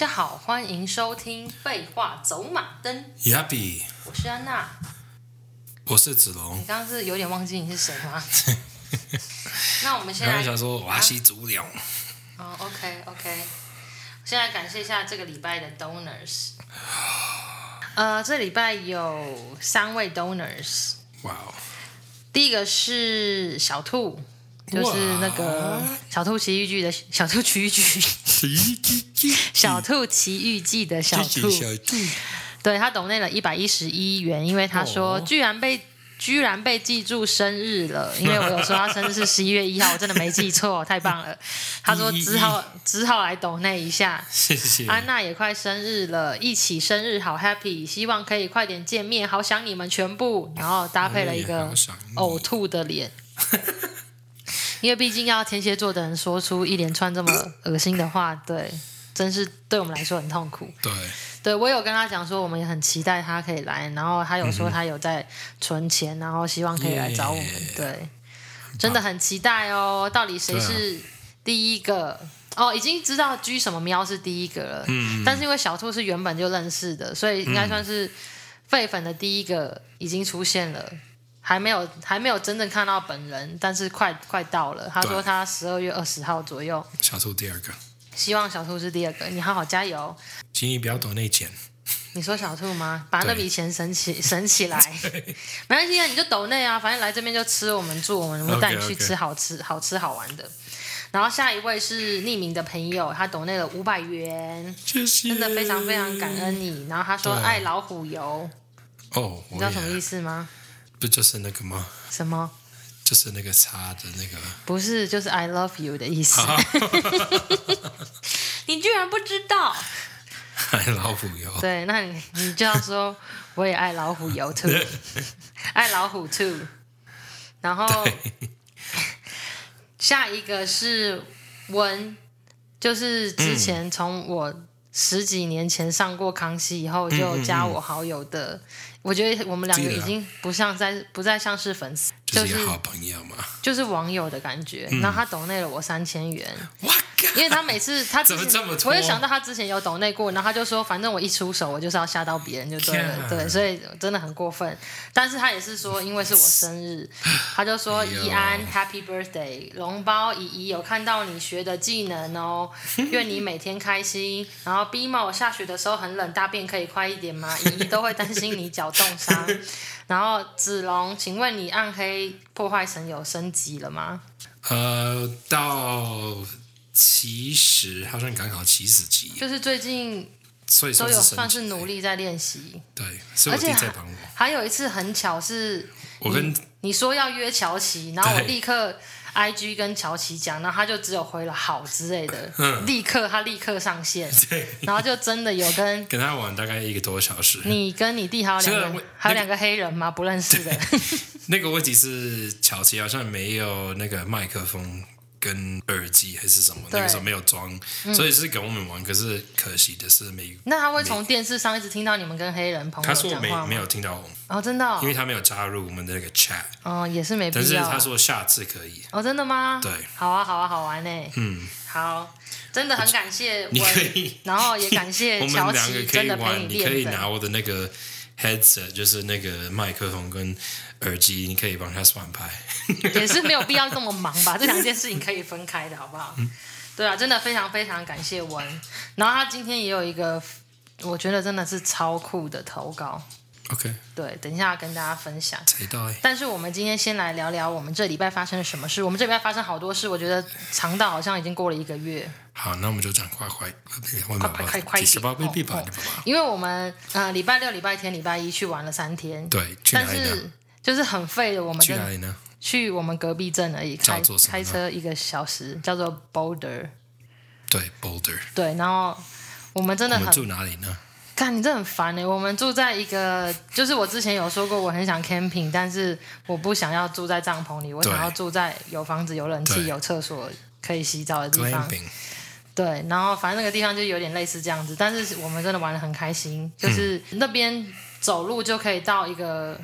大家好，欢迎收听《废话走马灯》。Yappy，我是安娜，我是子龙。你刚刚是有点忘记你是谁吗？那我们现在刚才想说我要吸足疗。哦，OK OK，现在感谢一下这个礼拜的 donors。呃，这礼拜有三位 donors。哇哦！第一个是小兔。就是那个小兔奇遇记的小兔奇遇记，小兔奇遇记的小兔，对，他懂内了一百一十一元，因为他说居然被居然被记住生日了，因为我有说他生日是 十一月一号，我真的没记错，太棒了。他说只好只好来抖那一下，谢谢。安娜也快生日了，一起生日好 happy，希望可以快点见面，好想你们全部，然后搭配了一个呕吐的脸。因为毕竟要天蝎座的人说出一连串这么恶心的话，对，真是对我们来说很痛苦。对，对我有跟他讲说，我们也很期待他可以来，然后他有说他有在存钱，然后希望可以来找我们。对，真的很期待哦。到底谁是第一个？哦，已经知道居什么喵是第一个了。嗯。但是因为小兔是原本就认识的，所以应该算是废粉的第一个已经出现了。还没有，还没有真正看到本人，但是快快到了。他说他十二月二十号左右。小兔第二个，希望小兔是第二个。你好好加油。请你不要抖内钱。你说小兔吗？把那笔钱省起，省起来。没关系啊，你就抖内啊，反正来这边就吃，我们住，我们我们带你去吃好吃.好吃好玩的。然后下一位是匿名的朋友，他抖内了五百元，谢谢，真的非常非常感恩你。然后他说爱老虎油。哦，你知道什么意思吗？不就是那个吗？什么？就是那个叉的那个？不是，就是 I love you 的意思。你居然不知道？爱老虎油。对，那你你就要说 我也爱老虎油 too，爱老虎 too。然后下一个是文，就是之前从我十几年前上过康熙以后就加我好友的。我觉得我们两个已经不像在不再像是粉丝，就是好朋友嘛，就是网友的感觉。嗯、然后他抖内了我三千元。因为他每次 他怎么这么，我也想到他之前有抖内过，然后他就说，反正我一出手，我就是要吓到别人就对了，对，所以真的很过分。但是他也是说，因为是我生日，他就说怡安 Happy Birthday，龙包姨姨有看到你学的技能哦，愿你每天开心。然后 Bimo 下雪的时候很冷，大便可以快一点吗？姨姨都会担心你脚冻伤。然后子龙，请问你暗黑破坏神有升级了吗？呃，到。七十好像刚好七十级，就是最近所以都有算是努力在练习。对，所以我弟在帮我。还有一次很巧是，我跟你说要约乔琪，然后我立刻 I G 跟乔琪讲，然后他就只有回了好之类的，嗯、立刻他立刻上线，对，然后就真的有跟 跟他玩大概一个多小时。你跟你弟还有两个还有两个黑人吗？不认识的。那个问题是乔琪好像没有那个麦克风。跟耳机还是什么，那个时候没有装，嗯，所以是给我们玩。可是可惜的是没。那他会从电视上一直听到你们跟黑人朋友讲话吗？他说没没有听到我们哦，真的，哦，因为他没有加入我们的那个 chat。哦，也是没必要。但是他说下次可以。哦，真的吗？对。好啊，好啊，好玩呢。嗯。好，真的很感谢我，你可以，然后也感谢 乔琪，真的陪你练。你可以拿我的那个 headset，就是那个麦克风跟。耳机，你可以帮他算牌，也是没有必要这么忙吧？这两件事情可以分开的，好不好？嗯、对啊，真的非常非常感谢文。然后他今天也有一个，我觉得真的是超酷的投稿。OK，对，等一下要跟大家分享。欸、但是我们今天先来聊聊我们这礼拜发生了什么事。我们这礼拜发生好多事，我觉得长到好像已经过了一个月。好，那我们就讲快快快快快快点吧，因为我们呃礼拜六、礼拜天、礼拜一去玩了三天。对，但是。就是很废的，我们去哪里呢？去我们隔壁镇而已，开开车一个小时，叫做 Boulder。对，Boulder。对，然后我们真的很住哪里呢？看你这很烦哎！我们住在一个，就是我之前有说过，我很想 camping，但是我不想要住在帐篷里，我想要住在有房子、有冷气、有厕所、可以洗澡的地方。对，然后反正那个地方就有点类似这样子，但是我们真的玩的很开心，就是那边走路就可以到一个。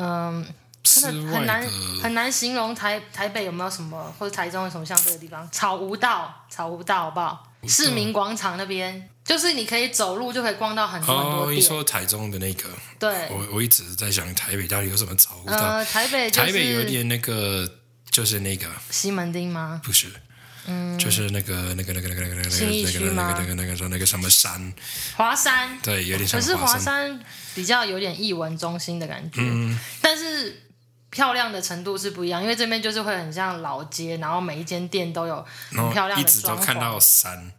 嗯，真的很难很难形容台台北有没有什么，或者台中有什么像这个地方？草悟道，草悟道好不好？市民广场那边，就是你可以走路就可以逛到很多很多店。哦，你说台中的那个，对，我我一直在想台北到底有什么草悟道？呃，台北、就是、台北有点那个，就是那个西门町吗？不是，就是那个那个那个那个那个那个那个那个那个那个说那个什么山？华山。对，有点像。可是华山比较有点艺文中心的感觉，嗯，但是。漂亮的程度是不一样，因为这边就是会很像老街，然后每一间店都有很漂亮的装潢，一直都看到山，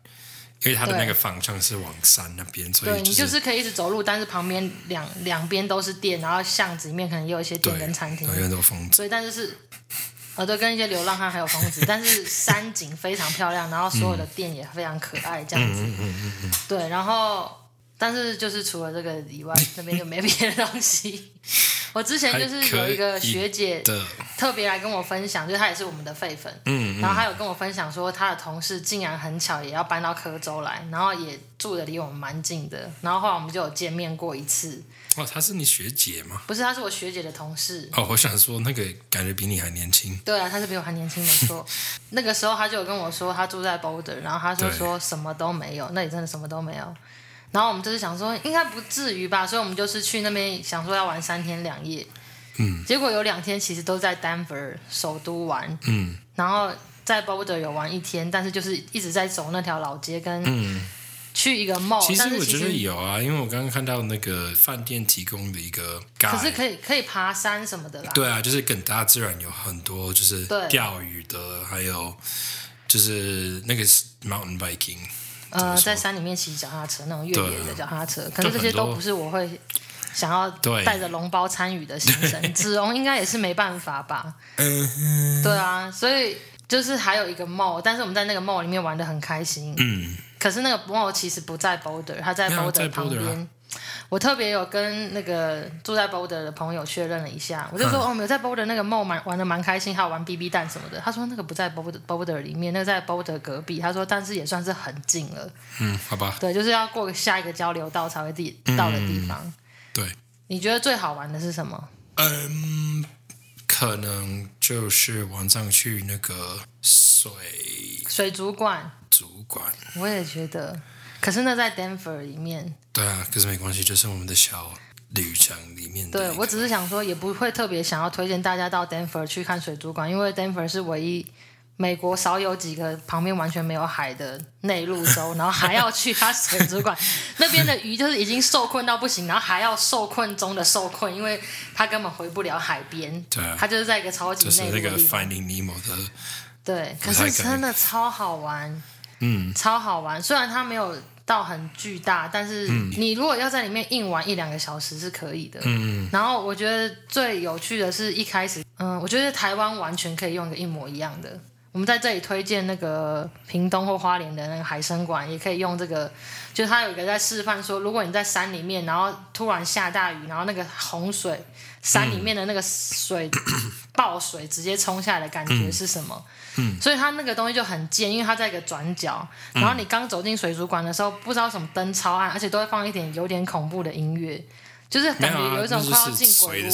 因为它的那个方向是往山那边，所以、就是、对你就是可以一直走路，但是旁边两两边都是店，然后巷子里面可能也有一些店跟餐厅，有很多疯子，所以但是是呃对，跟一些流浪汉还有疯子，但是山景非常漂亮，然后所有的店也非常可爱，这样子，嗯嗯嗯嗯对，然后但是就是除了这个以外，那边就没别的东西。我之前就是有一个学姐特别来跟我分享，就是她也是我们的废粉，嗯，然后她有跟我分享说，她的同事竟然很巧也要搬到科州来，然后也住的离我们蛮近的，然后后来我们就有见面过一次。哦，她是你学姐吗？不是，她是我学姐的同事。哦，我想说那个感觉比你还年轻。对啊，她是比我还年轻，没错。那个时候她就有跟我说，她住在 Boulder，然后她就说什么都没有，那里真的什么都没有。然后我们就是想说，应该不至于吧，所以我们就是去那边想说要玩三天两夜。嗯。结果有两天其实都在 Denver 首都玩。嗯。然后在 Boulder 有玩一天，但是就是一直在走那条老街跟去一个 mall。其实我觉得有啊，因为我刚刚看到那个饭店提供的一个，可是可以可以爬山什么的啦。对啊，就是跟大自然有很多，就是钓鱼的，还有就是那个 mountain biking。呃，在山里面骑脚踏车那种越野的脚踏车，可是这些都不是我会想要带着笼包参与的行程。子龙 应该也是没办法吧？嗯，对啊，所以就是还有一个 mall，但是我们在那个 mall 里面玩的很开心。嗯，可是那个 mall 其实不在 Boulder，它在 Boulder 旁边。我特别有跟那个住在 Boulder 的朋友确认了一下，我就说、嗯、哦，没有在 Boulder 那个 mall 玩玩的蛮开心，还有玩 BB 弹什么的。他说那个不在 Boulder Boulder 里面，那个在 Boulder 隔壁。他说但是也算是很近了。嗯，好吧。对，就是要过下一个交流道才会地到的地方。嗯、对。你觉得最好玩的是什么？嗯，可能就是晚上去那个水水族馆。主管。我也觉得。可是那在 Denver 里面，对啊，可是没关系，就是我们的小旅程里面。对，我只是想说，也不会特别想要推荐大家到 Denver 去看水族馆，因为 Denver 是唯一美国少有几个旁边完全没有海的内陆州，然后还要去它水族馆 那边的鱼就是已经受困到不行，然后还要受困中的受困，因为它根本回不了海边。对啊，它就是在一个超级内陆。就是那个 Finding Nemo 的。对，可是真的超好玩。嗯，超好玩。虽然它没有到很巨大，但是你如果要在里面硬玩一两个小时是可以的。嗯，然后我觉得最有趣的是一开始，嗯，我觉得台湾完全可以用一个一模一样的。我们在这里推荐那个屏东或花莲的那个海生馆，也可以用这个。就是他有一个在示范说，如果你在山里面，然后突然下大雨，然后那个洪水，山里面的那个水 爆水直接冲下来的感觉是什么？嗯，所以它那个东西就很贱，因为它在一个转角，然后你刚走进水族馆的时候，不知道什么灯超暗，而且都会放一点有点恐怖的音乐，就是感觉有一种快要进鬼屋。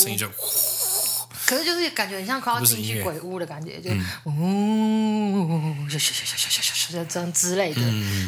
可是就是感觉很像快要进去鬼屋的感觉，就呜呜呜呜这样之类的，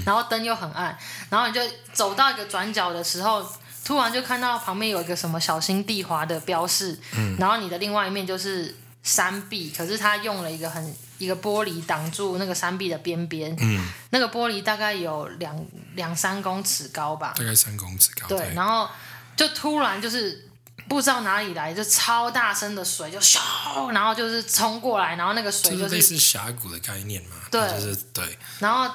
然后灯又很暗，然后你就走到一个转角的时候，突然就看到旁边有一个什么小心地滑的标示，然后你的另外一面就是山壁，可是它用了一个很一个玻璃挡住那个山壁的边边，嗯那个玻璃大概有两两三公尺高吧，大概三公尺高，对，然后就突然就是。不知道哪里来就超大声的水就咻，然后就是冲过来，然后那个水就是，就是类似峡谷的概念嘛，对，就是对。然后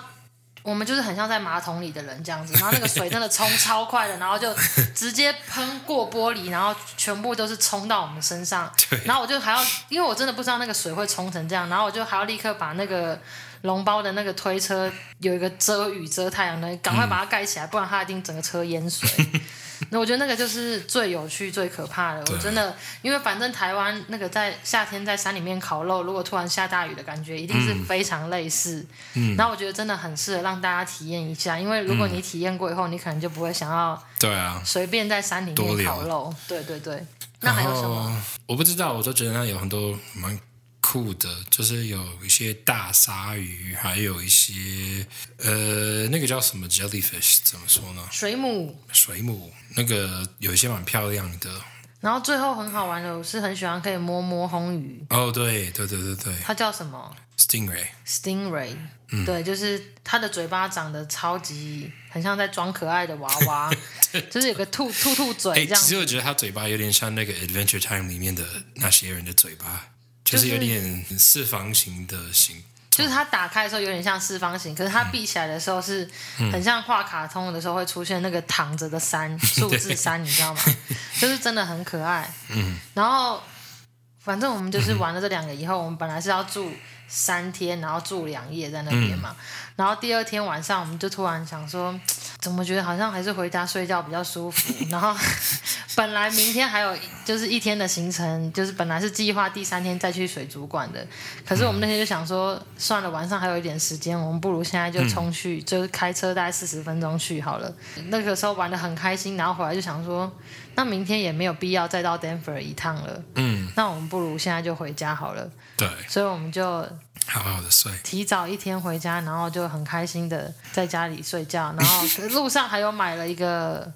我们就是很像在马桶里的人这样子，然后那个水真的冲超快的，然后就直接喷过玻璃，然后全部都是冲到我们身上。对。然后我就还要，因为我真的不知道那个水会冲成这样，然后我就还要立刻把那个笼包的那个推车有一个遮雨遮太阳的，赶快把它盖起来，不然它一定整个车淹水。那我觉得那个就是最有趣、最可怕的。我真的，因为反正台湾那个在夏天在山里面烤肉，如果突然下大雨的感觉，一定是非常类似。嗯。然后我觉得真的很适合让大家体验一下，因为如果你体验过以后，你可能就不会想要对啊随便在山里面烤肉。对对对。那还有什么？我不知道，我都觉得那有很多蛮酷的，就是有一些大鲨鱼，还有一些呃，那个叫什么 jellyfish，怎么说呢？水母。水母，那个有一些蛮漂亮的。然后最后很好玩的，我是很喜欢可以摸摸红鱼。哦，对对对对对。它叫什么？Stingray。Stingray。嗯，对，就是它的嘴巴长得超级，很像在装可爱的娃娃，就是有个兔兔兔嘴这样。其实我觉得它嘴巴有点像那个 Adventure Time 里面的那些人的嘴巴，就是有点四方形的形。就是它打开的时候有点像四方形，可是它闭起来的时候是很像画卡通的时候会出现那个躺着的山数字三，你知道吗？就是真的很可爱。嗯，然后反正我们就是玩了这两个以后，我们本来是要住三天，然后住两夜在那边嘛。然后第二天晚上，我们就突然想说，怎么觉得好像还是回家睡觉比较舒服。然后 本来明天还有就是一天的行程，就是本来是计划第三天再去水族馆的。可是我们那天就想说，算了，晚上还有一点时间，我们不如现在就冲去，就是开车大概四十分钟去好了。那个时候玩的很开心，然后回来就想说，那明天也没有必要再到 Denver 一趟了。嗯，那我们不如现在就回家好了。对，所以我们就。好好的睡，提早一天回家，然后就很开心的在家里睡觉，然后路上还有买了一个，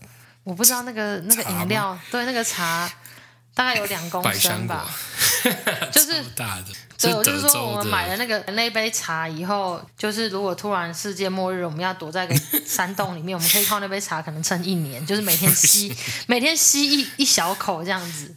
我不知道那个那个饮料，对，那个茶大概有两公升吧，就是大的。对，我就是说，我们买了那个那杯茶以后，就是如果突然世界末日，我们要躲在个山洞里面，我们可以靠那杯茶，可能撑一年，就是每天吸，每天吸一一小口这样子，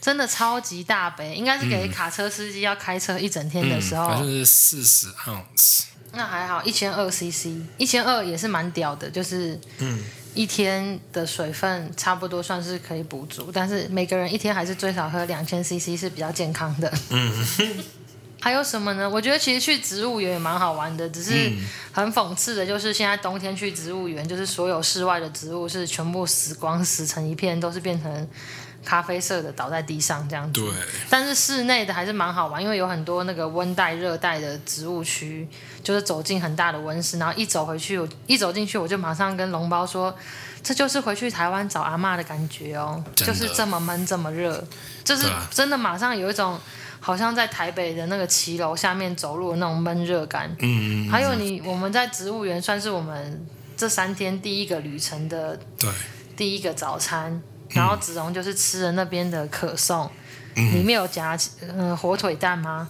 真的超级大杯，应该是给卡车司机要开车一整天的时候。反正是四十盎司。那还好，一千二 CC，一千二也是蛮屌的，就是嗯。一天的水分差不多算是可以补足，但是每个人一天还是最少喝两千 CC 是比较健康的。嗯，还有什么呢？我觉得其实去植物园也蛮好玩的，只是很讽刺的就是现在冬天去植物园，就是所有室外的植物是全部死光，死成一片，都是变成。咖啡色的倒在地上这样子，对。但是室内的还是蛮好玩，因为有很多那个温带、热带的植物区，就是走进很大的温室，然后一走回去，我一走进去我就马上跟龙包说，这就是回去台湾找阿妈的感觉哦，就是这么闷这么热，就是真的马上有一种好像在台北的那个骑楼下面走路的那种闷热感。嗯。还有你我们在植物园算是我们这三天第一个旅程的对第一个早餐。然后子荣就是吃了那边的可颂，嗯、里面有夹呃火腿蛋吗？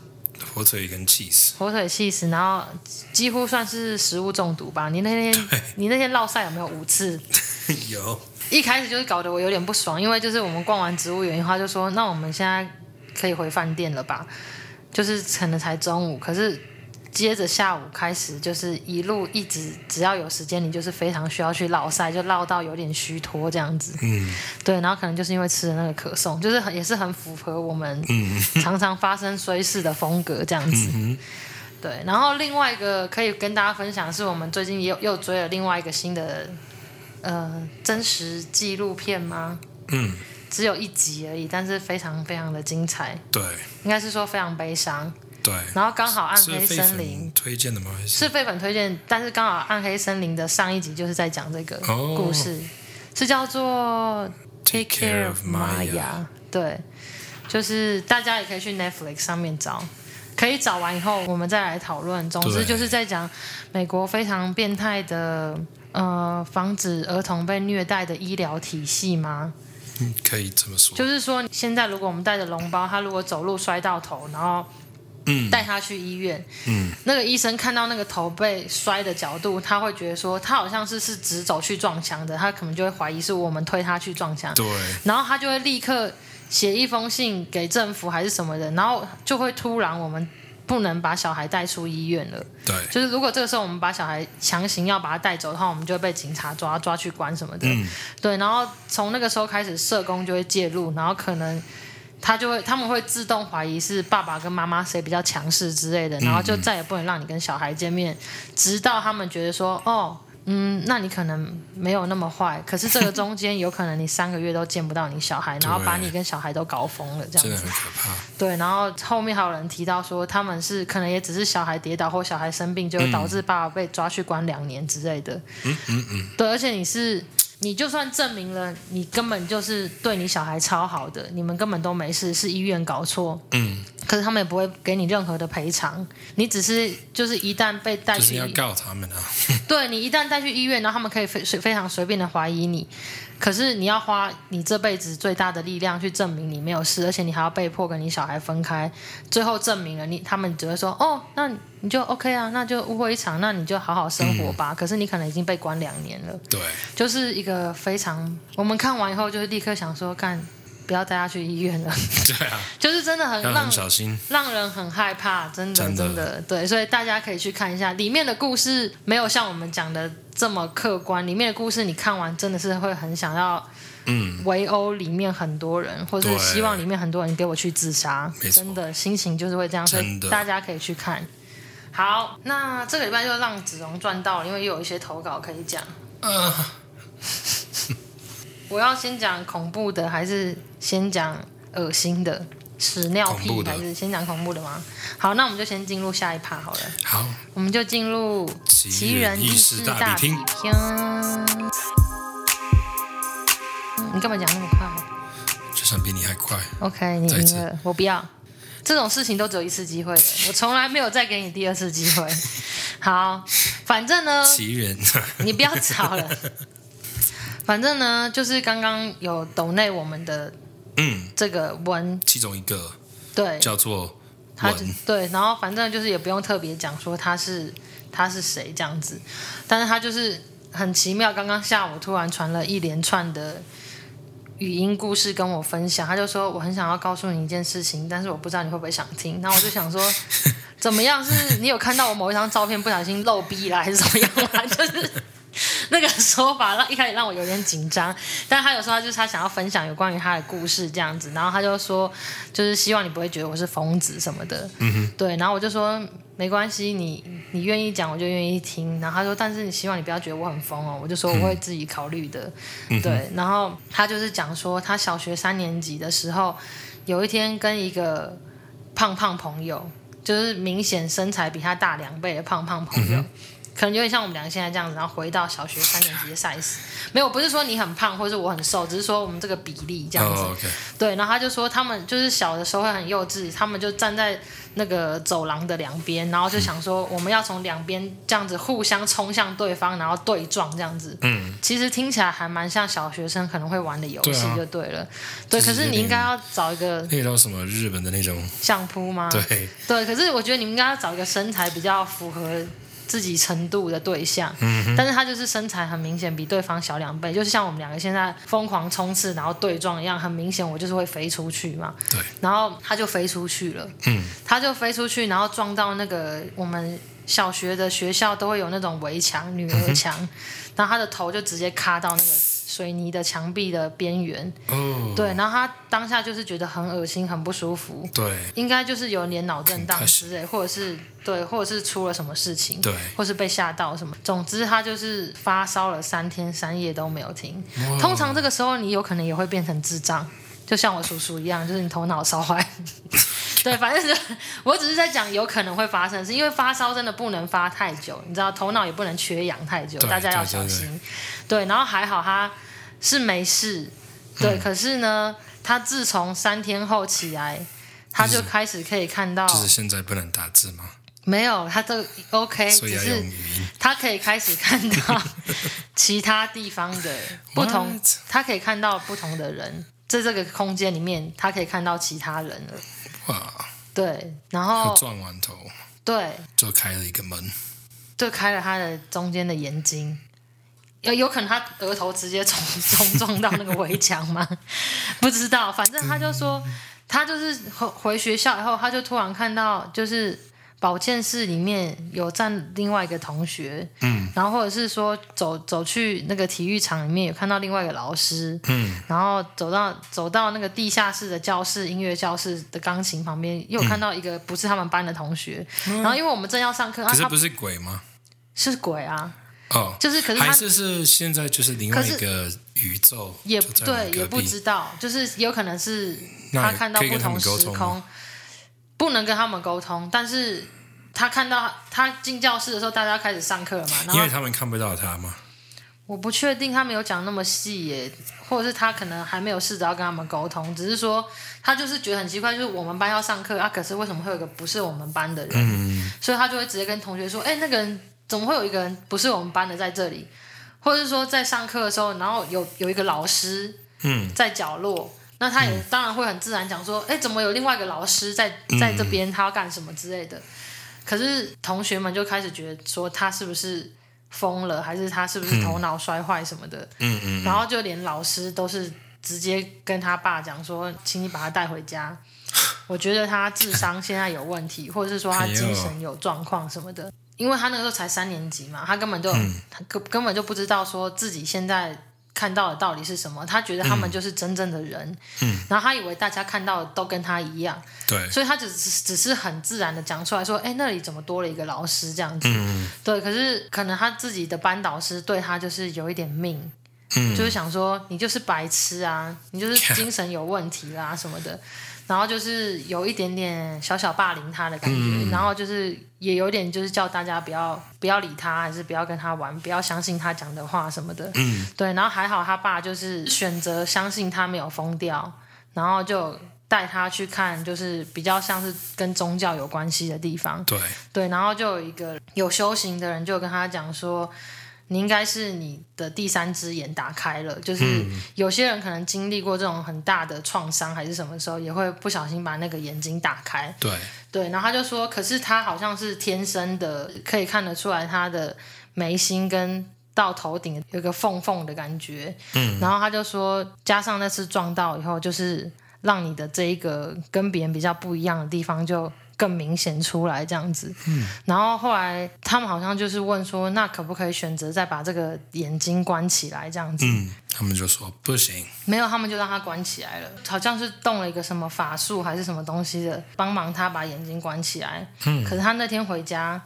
火腿跟 cheese，。火腿 cheese，，然后几乎算是食物中毒吧。你那天你那天落赛有没有五次？有。一开始就是搞得我有点不爽，因为就是我们逛完植物园的话，就说那我们现在可以回饭店了吧？就是可能才中午，可是。接着下午开始，就是一路一直，只要有时间，你就是非常需要去绕赛，就绕到有点虚脱这样子。嗯，对，然后可能就是因为吃的那个可颂，就是很也是很符合我们 常常发生衰事的风格这样子。嗯、对，然后另外一个可以跟大家分享的是，我们最近又又追了另外一个新的呃真实纪录片吗？嗯，只有一集而已，但是非常非常的精彩。对，应该是说非常悲伤。对，然后刚好暗黑森林推荐的吗？是是非粉推荐，但是刚好暗黑森林的上一集就是在讲这个故事，哦、是叫做 Take Care of Maya。对，就是大家也可以去 Netflix 上面找，可以找完以后我们再来讨论。总之就是在讲美国非常变态的呃，防止儿童被虐待的医疗体系吗？嗯，可以这么说。就是说，现在如果我们带着笼包，他如果走路摔到头，然后嗯，带他去医院。嗯，那个医生看到那个头被摔的角度，他会觉得说他好像是是直走去撞墙的，他可能就会怀疑是我们推他去撞墙。对，然后他就会立刻写一封信给政府还是什么的，然后就会突然我们不能把小孩带出医院了。对，就是如果这个时候我们把小孩强行要把他带走的话，我们就会被警察抓抓去关什么的。嗯，对，然后从那个时候开始，社工就会介入，然后可能。他就会，他们会自动怀疑是爸爸跟妈妈谁比较强势之类的，然后就再也不能让你跟小孩见面，直到他们觉得说，哦，嗯，那你可能没有那么坏，可是这个中间有可能你三个月都见不到你小孩，然后把你跟小孩都搞疯了这样子。真的很可怕。对，然后后面还有人提到说，他们是可能也只是小孩跌倒或小孩生病，就导致爸爸被抓去关两年之类的。嗯嗯嗯。对，而且你是。你就算证明了你根本就是对你小孩超好的，你们根本都没事，是医院搞错。嗯。可是他们也不会给你任何的赔偿，你只是就是一旦被带去，就是要告他们啊。对，你一旦带去医院，然后他们可以非非常随便的怀疑你，可是你要花你这辈子最大的力量去证明你没有事，而且你还要被迫跟你小孩分开，最后证明了你，他们只会说哦，那你就 OK 啊，那就误会一场，那你就好好生活吧。嗯、可是你可能已经被关两年了，对，就是一个非常，我们看完以后就是立刻想说干。不要带他去医院了。对啊，就是真的很让很小心，让人很害怕，真的真的，对，所以大家可以去看一下里面的故事，没有像我们讲的这么客观。里面的故事你看完真的是会很想要，嗯，围殴里面很多人，或者是希望里面很多人给我去自杀，真的心情就是会这样，所以大家可以去看。好，那这个礼拜就让子荣赚到了，因为又有一些投稿可以讲。呃 我要先讲恐怖的，还是先讲恶心的屎尿屁，还是先讲恐怖的吗？好，那我们就先进入下一趴好了。好，我们就进入奇人异事大比拼。你干嘛讲那么快？就算比你还快。OK，你赢了，我不要。这种事情都只有一次机会，我从来没有再给你第二次机会。好，反正呢，奇人，你不要吵了。反正呢，就是刚刚有抖内我们的，嗯，这个文。其中一个，对，叫做他，对，然后反正就是也不用特别讲说他是他是谁这样子，但是他就是很奇妙，刚刚下午突然传了一连串的语音故事跟我分享，他就说我很想要告诉你一件事情，但是我不知道你会不会想听，然后我就想说 怎么样，是你有看到我某一张照片不小心露逼了，还是怎么样啊？就是。那个说法让一开始让我有点紧张，但他有时候他就是他想要分享有关于他的故事这样子，然后他就说，就是希望你不会觉得我是疯子什么的，嗯哼，对，然后我就说没关系，你你愿意讲我就愿意听，然后他说，但是你希望你不要觉得我很疯哦，我就说我会自己考虑的，嗯、对，然后他就是讲说他小学三年级的时候，有一天跟一个胖胖朋友，就是明显身材比他大两倍的胖胖朋友。嗯可能有点像我们两个现在这样子，然后回到小学三年级的 size，没有，不是说你很胖或者我很瘦，只是说我们这个比例这样子。Oh. 对，然后他就说他们就是小的时候会很幼稚，他们就站在那个走廊的两边，然后就想说我们要从两边这样子互相冲向对方，然后对撞这样子。嗯，其实听起来还蛮像小学生可能会玩的游戏，就对了。对，啊、对，可是你应该要找一个那种什么日本的那种相扑吗？对，对，可是我觉得你们应该要找一个身材比较符合。自己程度的对象，嗯，但是他就是身材很明显比对方小两倍，就是像我们两个现在疯狂冲刺然后对撞一样，很明显我就是会飞出去嘛。对，然后他就飞出去了，嗯，他就飞出去，然后撞到那个我们小学的学校都会有那种围墙，女儿墙，嗯，然后他的头就直接卡到那个。水泥的墙壁的边缘，哦，对，然后他当下就是觉得很恶心，很不舒服，对，应该就是有点脑震荡之类，或者是对，或者是出了什么事情，对，或是被吓到什么，总之他就是发烧了三天三夜都没有停。通常这个时候你有可能也会变成智障，就像我叔叔一样，就是你头脑烧坏。对，反正是我只是在讲有可能会发生，是因为发烧真的不能发太久，你知道，头脑也不能缺氧太久，大家要小心。对，对，对，对，然后还好他是没事，对，嗯、可是呢，他自从三天后起来，他就开始可以看到，就是现在不能打字吗？没有，他都 OK，只是他可以开始看到 其他地方的不同，他可以看到不同的人，在这个空间里面，他可以看到其他人了。哇，对，然后撞完头，对，就开了一个门，就开了他的中间的眼睛，有有可能他额头直接冲冲 撞到那个围墙吗？不知道，反正他就说，他就是回回学校以后，他就突然看到就是。保健室里面有站另外一个同学，嗯，然后或者是说走走去那个体育场里面有看到另外一个老师，嗯，然后走到走到那个地下室的教室音乐教室的钢琴旁边，又看到一个不是他们班的同学，嗯、然后因为我们正要上课，可是不是鬼吗？是鬼啊，哦，就是可是他还是是现在就是另外一个宇宙，也对，也不知道，就是有可能是他看到不同时空。不能跟他们沟通，但是他看到他进教室的时候，大家开始上课了嘛？因为他们看不到他吗？我不确定他没有讲那么细耶，或者是他可能还没有试着要跟他们沟通，只是说他就是觉得很奇怪，就是我们班要上课啊，可是为什么会有一个不是我们班的人？嗯，所以他就会直接跟同学说：“哎，那个人怎么会有一个人不是我们班的在这里？”或者是说在上课的时候，然后有有一个老师嗯在角落，嗯、那他也当然会很自然讲说：“哎，怎么有另外一个老师在在这边？他要干什么之类的？”可是同学们就开始觉得说他是不是？疯了，还是他是不是头脑摔坏什么的？嗯嗯，然后就连老师都是直接跟他爸讲说，请你把他带回家。我觉得他智商现在有问题，或者是说他精神有状况什么的，因为他那个时候才三年级嘛，他根本就他根根本就不知道说自己现在。看到的到底是什么？他觉得他们就是真正的人，嗯，然后他以为大家看到的都跟他一样，对，所以他只是只是很自然的讲出来说，哎，那里怎么多了一个老师这样子？嗯，对，可是可能他自己的班导师对他就是有一点命，嗯，就是想说你就是白痴啊，你就是精神有问题啦什么的。然后就是有一点点小小霸凌他的感觉，嗯、然后就是也有点就是叫大家不要不要理他，还是不要跟他玩，不要相信他讲的话什么的。嗯，对。然后还好他爸就是选择相信他没有疯掉，然后就带他去看，就是比较像是跟宗教有关系的地方。对对，然后就有一个有修行的人就跟他讲说。你应该是你的第三只眼打开了，就是有些人可能经历过这种很大的创伤，还是什么时候也会不小心把那个眼睛打开。对对，然后他就说，可是他好像是天生的，可以看得出来他的眉心跟到头顶有个缝缝的感觉。嗯，然后他就说，加上那次撞到以后，就是让你的这一个跟别人比较不一样的地方就。更明显出来这样子，嗯，然后后来他们好像就是问说，那可不可以选择再把这个眼睛关起来这样子？嗯，他们就说不行，没有，他们就让他关起来了，好像是动了一个什么法术还是什么东西的，帮忙他把眼睛关起来。嗯，可是他那天回家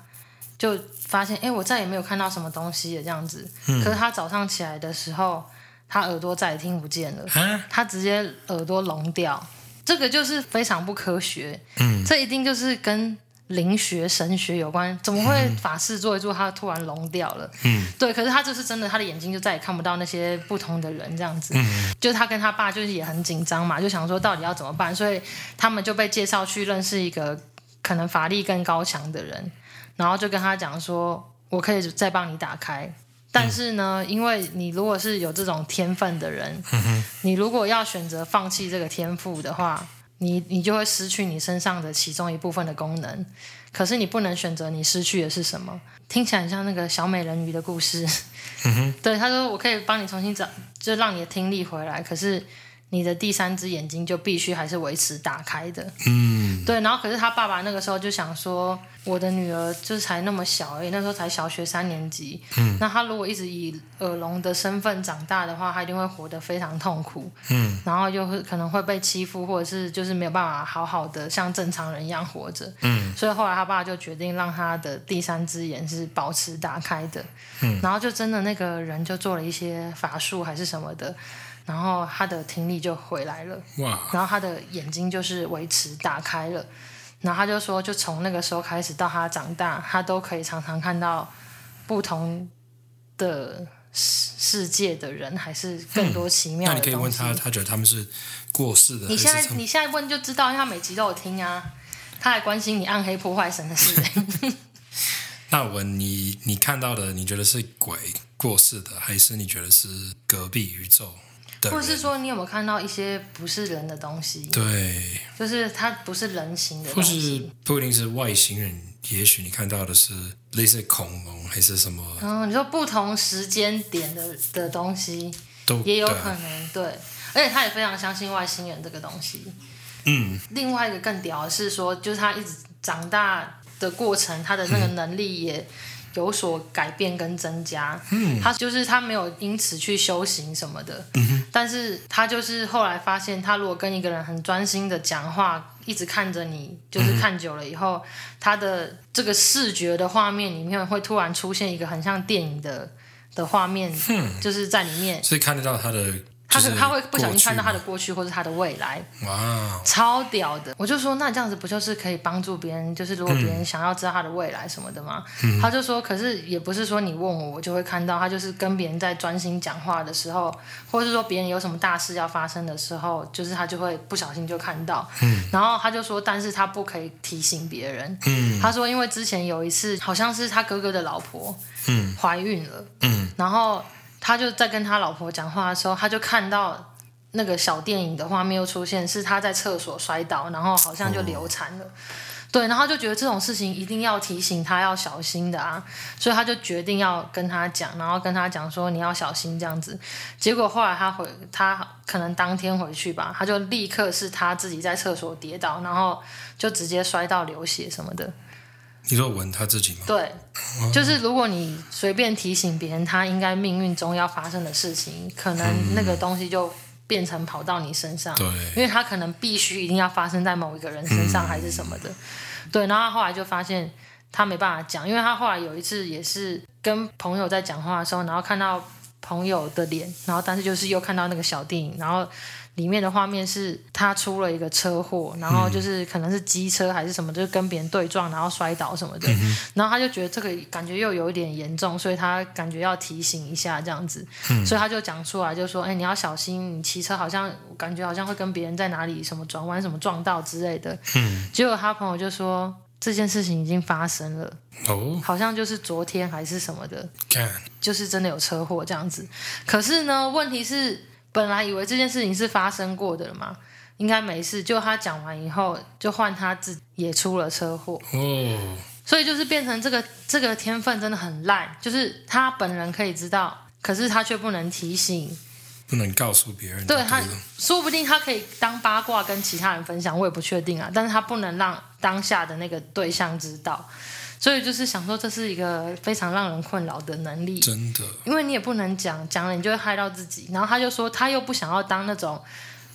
就发现，哎，我再也没有看到什么东西了这样子。嗯，可是他早上起来的时候，他耳朵再也听不见了，啊，他直接耳朵聋掉。这个就是非常不科学，嗯，这一定就是跟灵学、神学有关。怎么会法事做一做，他突然聋掉了？嗯，对。可是他就是真的，他的眼睛就再也看不到那些不同的人，这样子。嗯，就他跟他爸就是也很紧张嘛，就想说到底要怎么办，所以他们就被介绍去认识一个可能法力更高强的人，然后就跟他讲说，我可以再帮你打开。但是呢，因为你如果是有这种天分的人，嗯、你如果要选择放弃这个天赋的话，你你就会失去你身上的其中一部分的功能。可是你不能选择你失去的是什么？听起来很像那个小美人鱼的故事。嗯、对，他说我可以帮你重新找，就让你的听力回来。可是。你的第三只眼睛就必须还是维持打开的，嗯，对。然后可是他爸爸那个时候就想说，我的女儿就是才那么小而已，那时候才小学三年级，嗯，那他如果一直以耳聋的身份长大的话，他一定会活得非常痛苦，嗯，然后就会可能会被欺负，或者是就是没有办法好好的像正常人一样活着，嗯，所以后来他爸就决定让他的第三只眼是保持打开的，嗯，然后就真的那个人就做了一些法术还是什么的。然后他的听力就回来了，哇！然后他的眼睛就是维持打开了，然后他就说，就从那个时候开始到他长大，他都可以常常看到不同的世世界的人，还是更多奇妙的东西。嗯，那你可以问他，他觉得他们是过世的。你现在你现在问就知道，因为他每集都有听啊，他还关心你暗黑破坏神的事。那我问你，你看到的，你觉得是鬼过世的，还是你觉得是隔壁宇宙？或是说，你有没有看到一些不是人的东西？对，就是它不是人形的东西。或是不一定是外星人，也许你看到的是类似恐龙还是什么？嗯，你说不同时间点的的东西，都也有可能对，对。而且他也非常相信外星人这个东西。嗯。另外一个更屌的是说，就是他一直长大的过程，他的那个能力也。嗯有所改变跟增加，嗯，他就是他没有因此去修行什么的，嗯哼，但是他就是后来发现，他如果跟一个人很专心的讲话，一直看着你，就是看久了以后，嗯，他的这个视觉的画面里面会突然出现一个很像电影的的画面，嗯，就是在里面，所以看得到他的。他他会不小心看到他的过去或者他的未来。哇，超屌的！我就说，那这样子不就是可以帮助别人？就是如果别人想要知道他的未来什么的吗？嗯、他就说，可是也不是说你问我，我就会看到。他就是跟别人在专心讲话的时候，或者是说别人有什么大事要发生的时候，就是他就会不小心就看到。嗯，然后他就说，但是他不可以提醒别人。嗯，他说，因为之前有一次，好像是他哥哥的老婆，嗯，怀孕了。嗯，然后。他就在跟他老婆讲话的时候，他就看到那个小电影的画面又出现，是他在厕所摔倒，然后好像就流产了。对，然后就觉得这种事情一定要提醒他要小心的啊，所以他就决定要跟他讲，然后跟他讲说你要小心这样子。结果后来他回，他可能当天回去吧，他就立刻是他自己在厕所跌倒，然后就直接摔到流血什么的。你说吻他自己吗？对，就是如果你随便提醒别人，他应该命运中要发生的事情，可能那个东西就变成跑到你身上。对，因为他可能必须一定要发生在某一个人身上，还是什么的。对，然后他后来就发现他没办法讲，因为他后来有一次也是跟朋友在讲话的时候，然后看到朋友的脸，然后但是就是又看到那个小电影，然后。里面的画面是他出了一个车祸，然后就是可能是机车还是什么，就是跟别人对撞，然后摔倒什么的。嗯、然后他就觉得这个感觉又有一点严重，所以他感觉要提醒一下这样子，嗯、所以他就讲出来，就说：“哎，你要小心，你骑车好像感觉好像会跟别人在哪里什么转弯什么撞到之类的。嗯”结果他朋友就说这件事情已经发生了，哦，好像就是昨天还是什么的，干就是真的有车祸这样子。可是呢，问题是。本来以为这件事情是发生过的了嘛，应该没事。就他讲完以后，就换他自己也出了车祸。哦，所以就是变成这个这个天分真的很烂，就是他本人可以知道，可是他却不能提醒，不能告诉别人。对，他说不定他可以当八卦跟其他人分享，我也不确定啊。但是他不能让当下的那个对象知道。所以就是想说，这是一个非常让人困扰的能力，真的。因为你也不能讲，讲了你就会害到自己。然后他就说，他又不想要当那种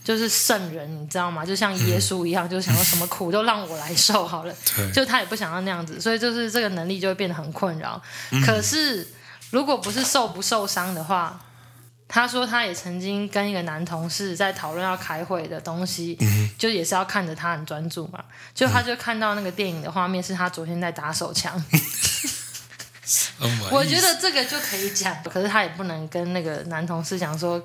就是圣人，你知道吗？就像耶稣一样，嗯、就想要什么苦都让我来受好了。对就他也不想要那样子，所以就是这个能力就会变得很困扰。嗯、可是如果不是受不受伤的话。他说，他也曾经跟一个男同事在讨论要开会的东西，嗯、就也是要看着他很专注嘛。就他就看到那个电影的画面，是他昨天在打手枪。我觉得这个就可以讲，可是他也不能跟那个男同事讲说，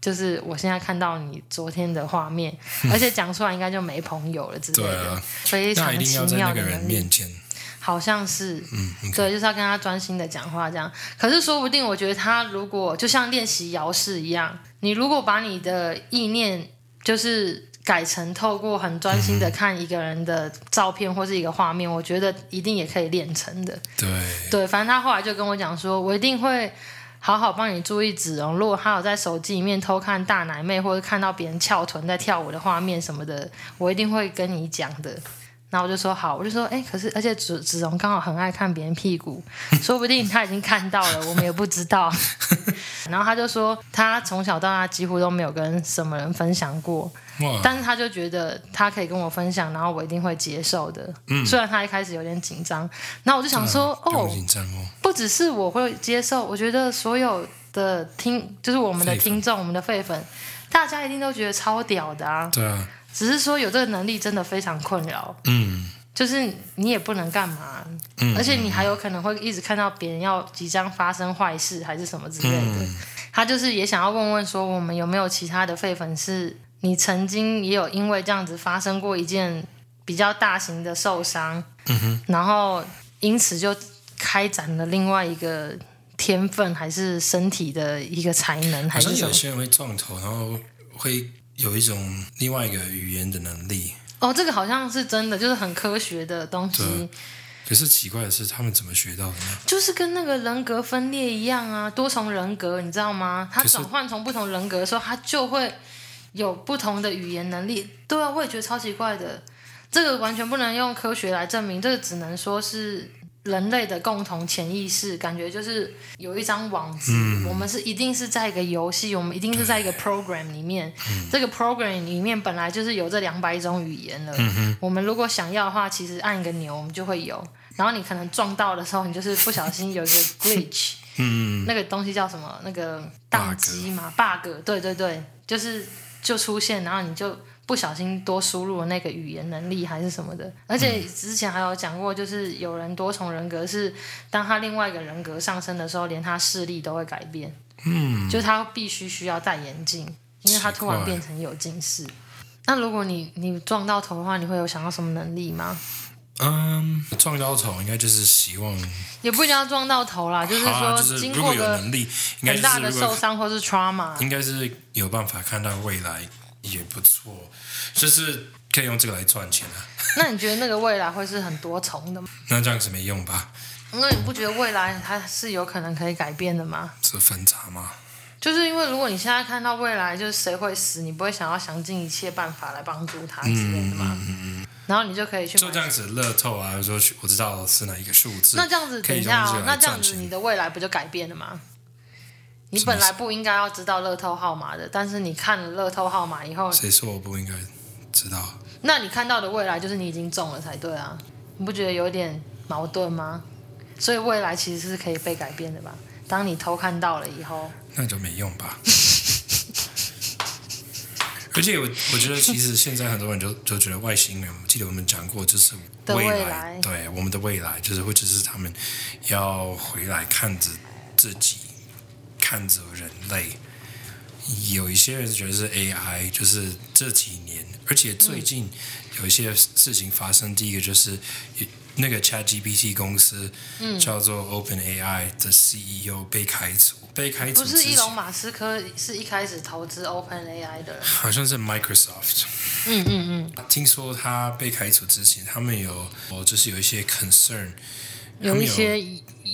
就是我现在看到你昨天的画面，而且讲出来应该就没朋友了之类的。啊、非常奇妙的人面前。好像是，嗯，okay. 对，就是要跟他专心的讲话这样。可是说不定，我觉得他如果就像练习摇式一样，你如果把你的意念就是改成透过很专心的看一个人的照片或是一个画面，我觉得一定也可以练成的。对，对，反正他后来就跟我讲说，我一定会好好帮你注意子荣。如果他有在手机里面偷看大奶妹或者看到别人翘臀在跳舞的画面什么的，我一定会跟你讲的。然后我就说好，我就说哎，可是而且子子荣刚好很爱看别人屁股，说不定他已经看到了，我们也不知道。然后他就说他从小到大几乎都没有跟什么人分享过，但是他就觉得他可以跟我分享，然后我一定会接受的。嗯，虽然他一开始有点紧张，然后我就想说、啊、哦，紧张哦，不只是我会接受，我觉得所有的听就是我们的听众，我们的废粉，大家一定都觉得超屌的啊。对啊。只是说有这个能力真的非常困扰，嗯，就是你也不能干嘛，嗯，而且你还有可能会一直看到别人要即将发生坏事还是什么之类的。嗯，他就是也想要问问说，我们有没有其他的废粉是，你曾经也有因为这样子发生过一件比较大型的受伤，嗯哼，然后因此就开展了另外一个天分还是身体的一个才能，还是有些人会撞头，然后会。有一种另外一个语言的能力哦，这个好像是真的，就是很科学的东西。可是奇怪的是，他们怎么学到的呢？就是跟那个人格分裂一样啊，多重人格，你知道吗？他转换从不同人格的时候，他就会有不同的语言能力。对啊，我也觉得超奇怪的，这个完全不能用科学来证明，这个只能说是。人类的共同潜意识，感觉就是有一张网子，嗯、我们是一定是在一个游戏，我们一定是在一个 program 里面。嗯、这个 program 里面本来就是有这两百种语言了。嗯、哼我们如果想要的话，其实按一个钮，我们就会有。然后你可能撞到的时候，你就是不小心有一个 glitch。嗯，那个东西叫什么？那个宕机嘛，bug，对对对，就是就出现，然后你就不小心多输入了那个语言能力还是什么的。而且之前还有讲过，就是有人多重人格是当他另外一个人格上升的时候，连他视力都会改变。嗯，就他必须需要戴眼镜，因为他突然变成有近视。那如果你你撞到头的话，你会有想要什么能力吗？嗯，撞到头应该就是希望，也不一定要撞到头啦，就是说经过的能力很大的受伤或是 trauma，应该是有办法看到未来也不错，就是可以用这个来赚钱啊。那你觉得那个未来会是很多重的吗？那这样子没用吧？那你不觉得未来它是有可能可以改变的吗？是分叉吗？就是因为如果你现在看到未来就是谁会死，你不会想要想尽一切办法来帮助他之类的吗？嗯嗯嗯然后你就可以去就这样子乐透啊，说我知道是哪一个数字。那这样子等一下哦，那这样子你的未来不就改变了吗？你本来不应该要知道乐透号码的，但是你看了乐透号码以后，谁说我不应该知道？那你看到的未来就是你已经中了才对啊！你不觉得有点矛盾吗？所以未来其实是可以被改变的吧？当你偷看到了以后，那就没用吧。而且我我觉得，其实现在很多人就就觉得外星人，我记得我们讲过，就是未来，未来对我们的未来，就是或者是他们要回来看着自己，看着人类。有一些人觉得是 AI，就是这几年，而且最近有一些事情发生。嗯、第一个就是那个 ChatGPT 公司，嗯、叫做 OpenAI 的 CEO 被开除。被开除不是伊隆马斯克是一开始投资 OpenAI 的人，好像是 Microsoft。嗯嗯嗯。听说他被开除之前，他们有哦，就是有一些 concern，有一些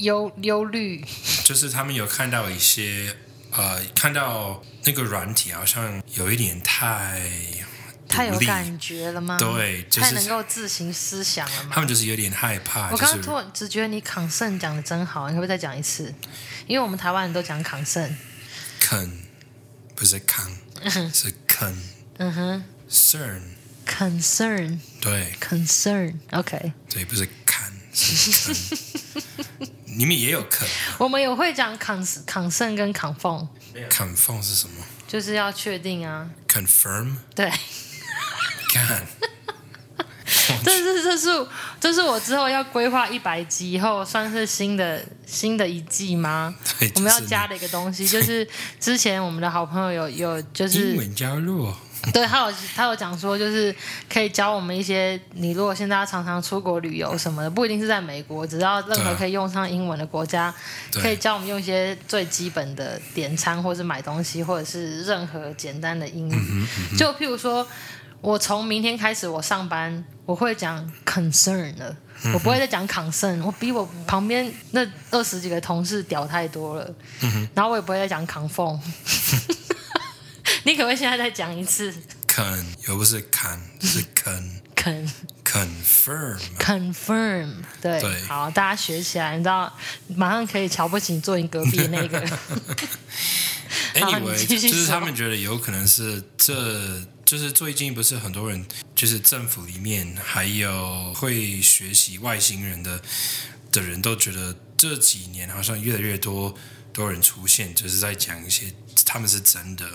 忧忧虑，就是他们有看到一些呃，看到那个软体好像有一点太太有感觉了吗？对，就是、太能够自行思想了吗？他们就是有点害怕。我刚刚突然只觉得你 concern 讲的真好，你可不可以再讲一次？因为我们台湾人都讲 concern，con 不是 con，是 con，嗯哼，cern，concern，对，concern，OK，对，不是 con，你们也有 con，我们有会讲 con，concern 跟 confirm，confirm 是什么？就是要确定啊，confirm，对，看。这是这是这是我之后要规划一百集以后算是新的新的一季吗？对，我们要加的一个东西就是之前我们的好朋友有有就是英文加入，对，他有他有讲说就是可以教我们一些，你如果现在常常出国旅游什么的，不一定是在美国，只要任何可以用上英文的国家，可以教我们用一些最基本的点餐或是买东西，或者是任何简单的英语，嗯嗯，就譬如说。我从明天开始，我上班我会讲 concern 了，嗯、我不会再讲 concern。我比我旁边那二十几个同事屌太多了，嗯、然后我也不会再讲 confirm。你可不可以现在再讲一次？con 又不是 can，是 con。con confirm confirm 对，对好，大家学起来，你知道，马上可以瞧不起你坐你隔壁的那个。Anyway，就是他们觉得有可能是这。就是最近不是很多人，就是政府里面还有会学习外星人的的人都觉得这几年好像越来越多多人出现，就是在讲一些他们是真的，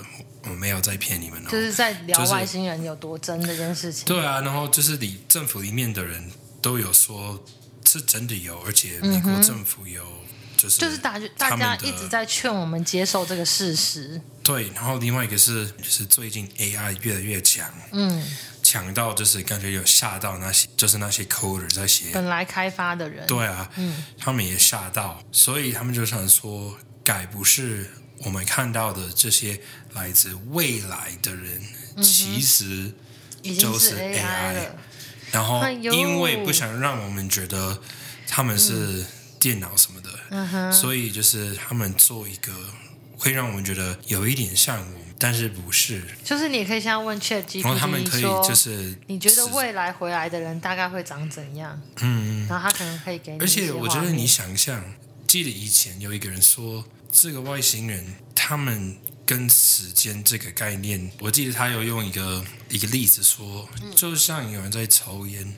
我没有在骗你们哦。就是在聊外星人有多真这件事情。对啊，然后就是里政府里面的人都有说是真的有，而且美国政府有。嗯就是就是大大家一直在劝我们接受这个事实。对，然后另外一个是，就是最近 AI 越来越强，嗯，强到就是感觉有吓到那些，就是那些 coder 在写，本来开发的人，对啊，嗯，他们也吓到，所以他们就想说，该不是我们看到的这些来自未来的人，嗯、其实就是 AI 了。然后因为不想让我们觉得他们是电脑什么的。嗯，所以就是他们做一个会让我们觉得有一点像我，但是不是。就是你可以现在问 ChatGPT 然后他们可以就是你觉得未来回来的人大概会长怎样？嗯，然后他可能可以给你。而且我觉得你想象，记得以前有一个人说，这个外星人他们跟时间这个概念，我记得他有用一个一个例子说，就像有人在抽烟，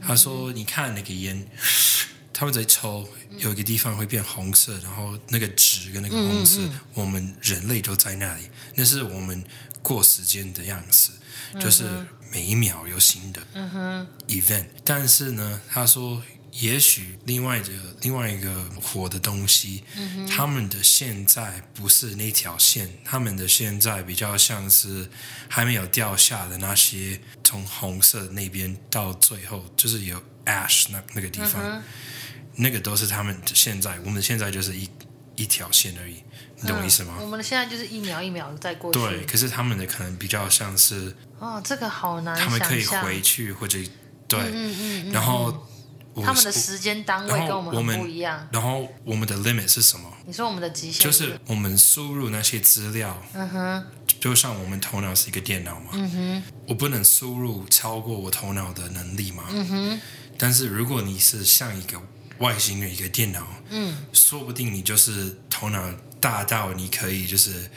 他说你看那个烟。他们在抽，有一个地方会变红色，然后那个纸跟那个红色，嗯嗯、我们人类都在那里，那是我们过时间的样子，就是每一秒有新的 event。但是呢，他说。也许另外的另外一个火的东西，嗯、他们的现在不是那条线，他们的现在比较像是还没有掉下的那些，从红色那边到最后就是有 ash 那那个地方，嗯、那个都是他们的现在，我们现在就是一一条线而已，你懂我意思吗？我们的现在就是一秒一秒在过去。对，可是他们的可能比较像是哦，这个好难，他们可以回去或者对，嗯嗯嗯、然后。他们的时间单位跟我们不一样。然后我们的 limit 是什么？你说我们的极限就是我们输入那些资料。嗯哼。就像我们头脑是一个电脑嘛。嗯哼。我不能输入超过我头脑的能力嘛。嗯哼。但是如果你是像一个外星人一个电脑，嗯，说不定你就是头脑大到你可以就是。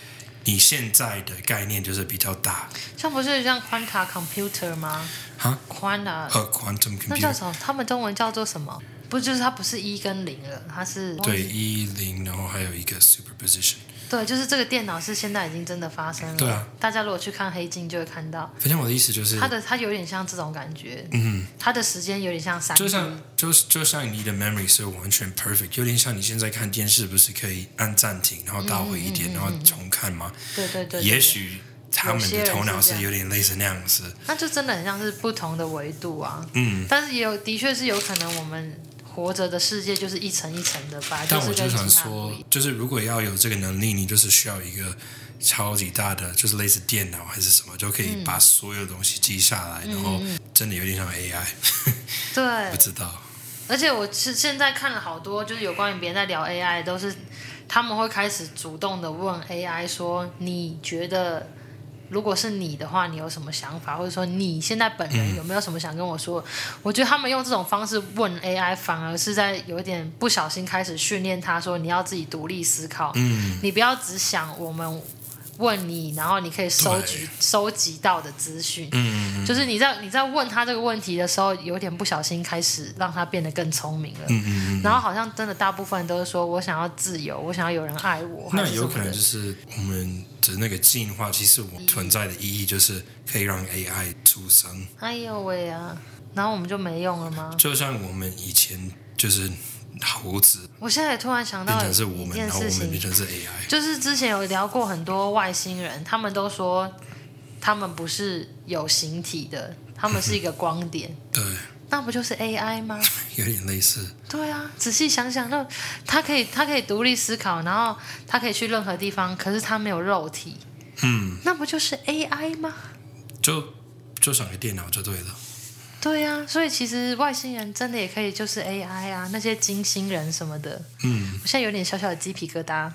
你现在的概念就是比较大，像不是像 quantum computer 吗？啊，quantum，呃，quantum computer，那叫什么？他们中文叫做什么？不就是它不是一跟零了，它是对一零，然后还有一个 superposition。对，就是这个电脑是现在已经真的发生了。对啊，大家如果去看黑镜就会看到。反正我的意思就是，它的它有点像这种感觉，嗯，它的时间有点像三，就像就就像你的 memory 是完全 perfect，有点像你现在看电视不是可以按暂停，然后倒回一点，然后重看吗？对对对。也许他们的头脑是有点类似那样子。那就真的很像是不同的维度啊。嗯。但是也有，的确是有可能我们。活着的世界就是一层一层的吧。但我就想说，就是如果要有这个能力，你就是需要一个超级大的，就是类似电脑还是什么，就可以把所有东西记下来，嗯、然后真的有点像 AI。对，不知道。而且我是现在看了好多，就是有关于别人在聊 AI，都是他们会开始主动的问 AI 说：“你觉得？”如果是你的话，你有什么想法，或者说你现在本人有没有什么想跟我说？嗯、我觉得他们用这种方式问 AI，反而是在有一点不小心开始训练他说，你要自己独立思考，嗯、你不要只想我们。问你，然后你可以收集收集到的资讯，嗯，就是你在你在问他这个问题的时候，有点不小心开始让他变得更聪明了，嗯嗯嗯，然后好像真的大部分都是说我想要自由，我想要有人爱我，那有可能就是我们的那个进化，其实我存在的意义就是可以让 AI 出生。哎呦喂啊，然后我们就没用了吗？就像我们以前就是。猴子，我现在也突然想到一件事情，就是之前有聊过很多外星人，他们都说他们不是有形体的，他们是一个光点。对，那不就是 AI 吗？有点类似。对啊，仔细想想，那他可以，他可以独立思考，然后他可以去任何地方，可是他没有肉体。嗯，那不就是 AI 吗？就就像个电脑就对了。对呀、啊，所以其实外星人真的也可以就是 AI 啊，那些金星人什么的。嗯，我现在有点小小的鸡皮疙瘩。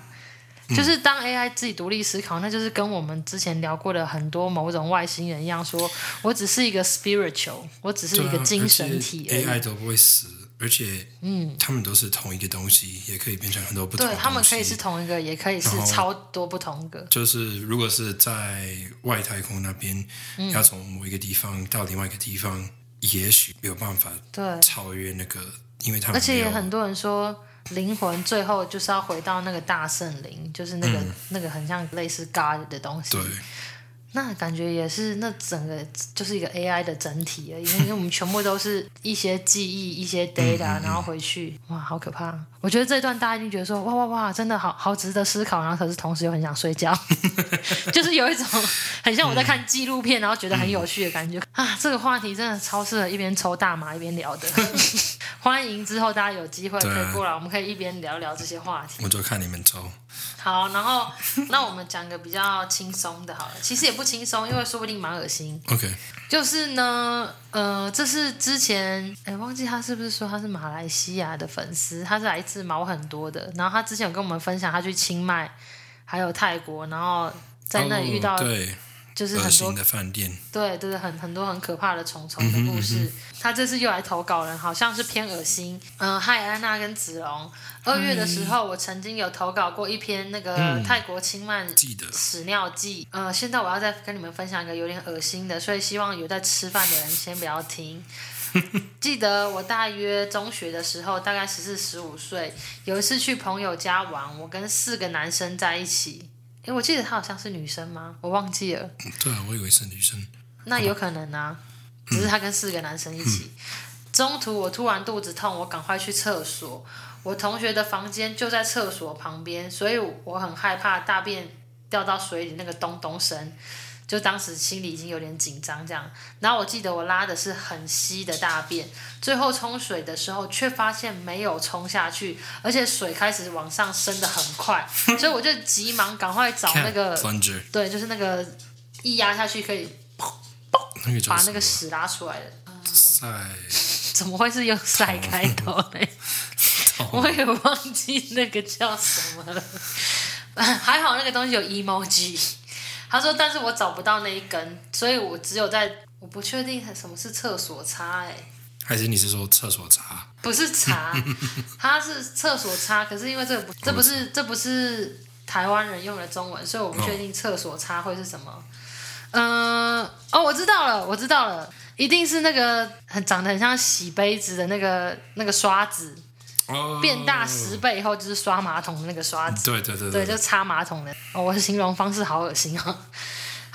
嗯、就是当 AI 自己独立思考，那就是跟我们之前聊过的很多某种外星人一样说，说我只是一个 spiritual，我只是一个精神体。AI 都不会死，而且嗯，他们都是同一个东西，也可以变成很多不同。对，他们可以是同一个，也可以是超多不同个。就是如果是在外太空那边，嗯、要从某一个地方到另外一个地方。也许没有办法对超越那个，因为他们而且也很多人说，灵魂最后就是要回到那个大圣灵，就是那个、嗯、那个很像类似 God 的东西。对。那感觉也是，那整个就是一个 AI 的整体而已，因为我们全部都是一些记忆、一些 data，然后回去，哇，好可怕！我觉得这段大家一定觉得说，哇哇哇，真的好好值得思考，然后可是同时又很想睡觉，就是有一种很像我在看纪录片，然后觉得很有趣的感觉 啊！这个话题真的超适合一边抽大麻一边聊的。欢迎之后大家有机会可以过来，我们可以一边聊聊这些话题。我就看你们抽。好，然后那我们讲个比较轻松的，好了，其实也不轻松，因为说不定蛮恶心。OK，就是呢，呃，这是之前，哎，忘记他是不是说他是马来西亚的粉丝，他是来自毛很多的，然后他之前有跟我们分享他去清迈，还有泰国，然后在那里遇到。对。就是很多的饭店，对，就是很很多很可怕的虫虫的故事。嗯哼嗯哼，他这次又来投稿了，好像是偏恶心。嗯、呃，嗨，安娜跟子龙，二月的时候我曾经有投稿过一篇那个泰国清迈屎尿记。嗯、呃，现在我要再跟你们分享一个有点恶心的，所以希望有在吃饭的人先不要听。记得我大约中学的时候，大概十四十五岁，有一次去朋友家玩，我跟四个男生在一起。诶，我记得她好像是女生吗？我忘记了。对啊，我以为是女生。那有可能啊，只是她跟四个男生一起。嗯、中途我突然肚子痛，我赶快去厕所。我同学的房间就在厕所旁边，所以我很害怕大便掉到水里那个咚咚声。就当时心里已经有点紧张，这样。然后我记得我拉的是很稀的大便，最后冲水的时候却发现没有冲下去，而且水开始往上升的很快，所以我就急忙赶快找那个，对，就是那个一压下去可以砰砰把那个屎拉出来的。塞，怎么会是用塞开头呢？我也忘记那个叫什么了。还好那个东西有 emoji。他说：“但是我找不到那一根，所以我只有在我不确定什么是厕所擦哎，还是你是说厕所擦？不是擦，它是厕所擦。可是因为这个不，这不是这不是台湾人用的中文，所以我不确定厕所擦会是什么。嗯、哦呃，哦，我知道了，我知道了，一定是那个很长得很像洗杯子的那个那个刷子。”变大十倍以后就是刷马桶的那个刷子，对对对对，对就擦马桶的。哦，我的形容方式好恶心啊。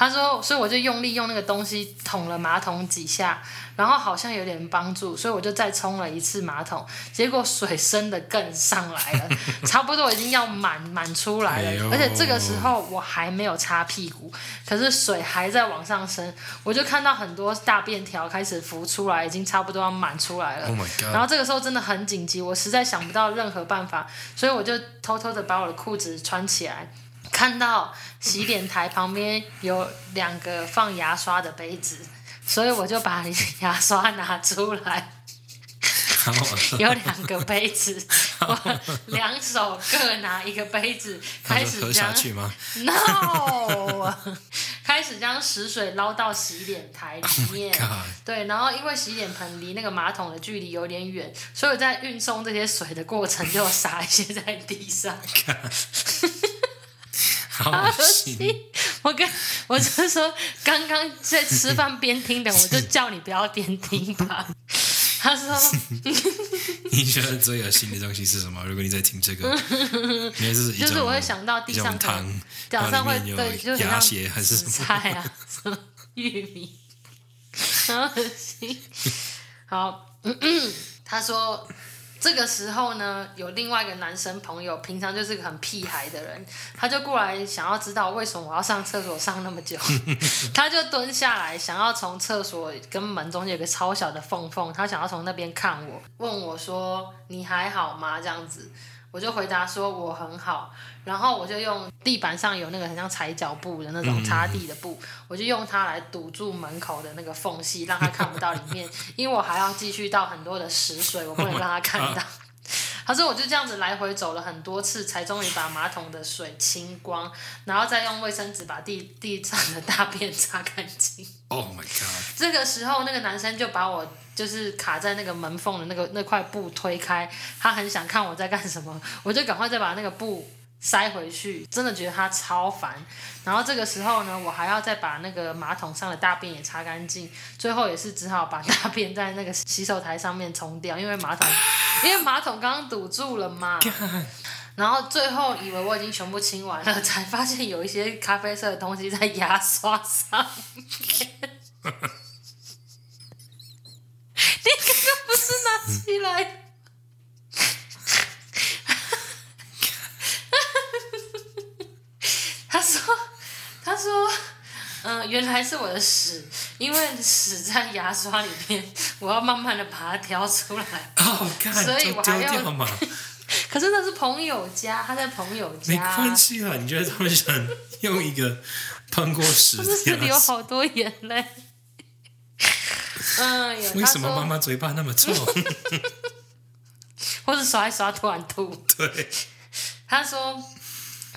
他说，所以我就用力用那个东西捅了马桶几下，然后好像有点帮助，所以我就再冲了一次马桶，结果水升的更上来了，差不多已经要满满出来了，哎、而且这个时候我还没有擦屁股，可是水还在往上升，我就看到很多大便条开始浮出来，已经差不多要满出来了。Oh. 然后这个时候真的很紧急，我实在想不到任何办法，所以我就偷偷的把我的裤子穿起来。看到洗脸台旁边有两个放牙刷的杯子，所以我就把牙刷拿出来。有两个杯子，我两手各拿一个杯子，开始将 no 开始将食水捞到洗脸台里面。Oh、对，然后因为洗脸盆离那个马桶的距离有点远，所以在运送这些水的过程就洒一些在地上。好恶心！我跟我就说，刚刚在吃饭边听的，我就叫你不要边听吧。他说：“ 你觉得最恶心的东西是什么？如果你在听这个，是就是我会想到地上汤，脚上会对，就是鸭血还是什么菜啊？什么玉米？好恶心！好，嗯嗯，他说。”这个时候呢，有另外一个男生朋友，平常就是个很屁孩的人，他就过来想要知道为什么我要上厕所上那么久，他就蹲下来想要从厕所跟门中间有个超小的缝缝，他想要从那边看我，问我说：“你还好吗？”这样子。我就回答说我很好，然后我就用地板上有那个很像踩脚布的那种擦地的布，我就用它来堵住门口的那个缝隙，让他看不到里面，因为我还要继续倒很多的屎水，我不能让他看到。他说我就这样子来回走了很多次，才终于把马桶的水清光，然后再用卫生纸把地地上的大便擦干净。Oh my god！这个时候那个男生就把我。就是卡在那个门缝的那个那块布推开，他很想看我在干什么，我就赶快再把那个布塞回去，真的觉得他超烦。然后这个时候呢，我还要再把那个马桶上的大便也擦干净，最后也是只好把大便在那个洗手台上面冲掉，因为马桶 因为马桶刚刚堵住了嘛。然后最后以为我已经全部清完了，才发现有一些咖啡色的东西在牙刷上面。起来！他说：“他说，嗯、呃，原来是我的屎，因为屎在牙刷里面，我要慢慢的把它挑出来。哦，所以我还要。可是那是朋友家，他在朋友家。没关系啦，你觉得他们想用一个喷过屎？可是有好多眼泪。”嗯，为什么妈妈嘴巴那么臭？或者刷一刷突然吐。对，他说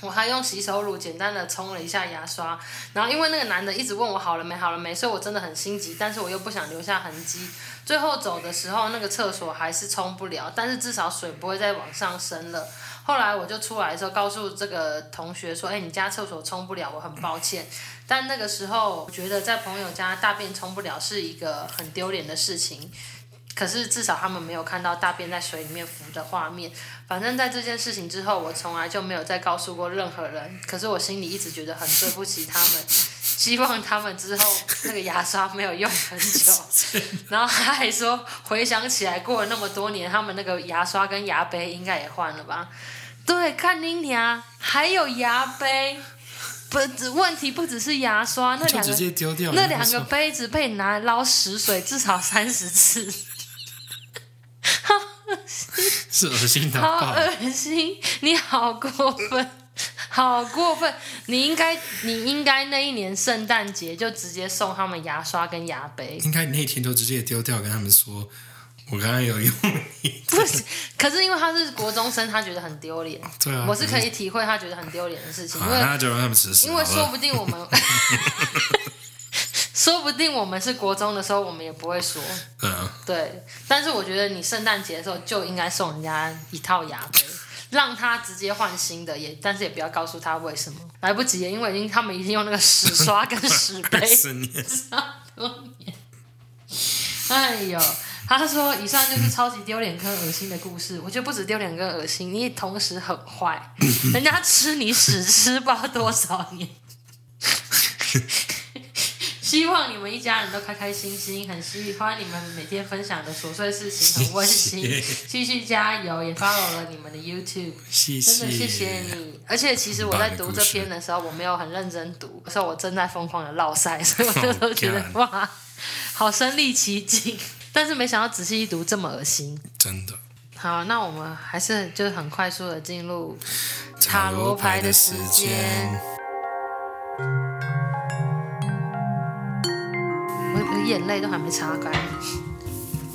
我还用洗手乳简单的冲了一下牙刷，然后因为那个男的一直问我好了没好了没，所以我真的很心急，但是我又不想留下痕迹。最后走的时候，那个厕所还是冲不了，但是至少水不会再往上升了。后来我就出来的时候，告诉这个同学说：“哎，你家厕所冲不了，我很抱歉。”但那个时候，我觉得在朋友家大便冲不了是一个很丢脸的事情。可是至少他们没有看到大便在水里面浮的画面。反正，在这件事情之后，我从来就没有再告诉过任何人。可是我心里一直觉得很对不起他们，希望他们之后那个牙刷没有用很久。然后他还说，回想起来过了那么多年，他们那个牙刷跟牙杯应该也换了吧？对，看你娘，还有牙杯，不，问题不只是牙刷，那两个那两个杯子被你拿来捞屎水至少三十次。是恶心的，好恶心！你好过分，好过分！你应该，你应该那一年圣诞节就直接送他们牙刷跟牙杯。应该那天就直接丢掉，跟他们说，我刚刚有用。不是，可是因为他是国中生，他觉得很丢脸。对啊，我是可以体会他觉得很丢脸的事情。啊、因为他就让他们吃屎。因为说不定我们。说不定我们是国中的时候，我们也不会说。嗯。对，但是我觉得你圣诞节的时候就应该送人家一套牙杯，让他直接换新的，也但是也不要告诉他为什么，来不及，因为已经他们已经用那个屎刷跟屎杯。十年。多年。哎呦，他说以上就是超级丢脸跟恶心的故事。我觉得不止丢脸跟恶心，你也同时很坏，人家吃你屎吃不知道多少年。希望你们一家人都开开心心，很喜欢你们每天分享的琐碎事情，很温馨。继续加油，也 follow 了你们的 YouTube，谢谢真的谢谢你。而且其实我在读这篇的时候，我没有很认真读，所以我正在疯狂的烙赛，所以我就都觉得哇，好身临其境。但是没想到仔细一读这么恶心，真的。好，那我们还是就是很快速的进入塔罗牌的时间。我我眼泪都还没擦干，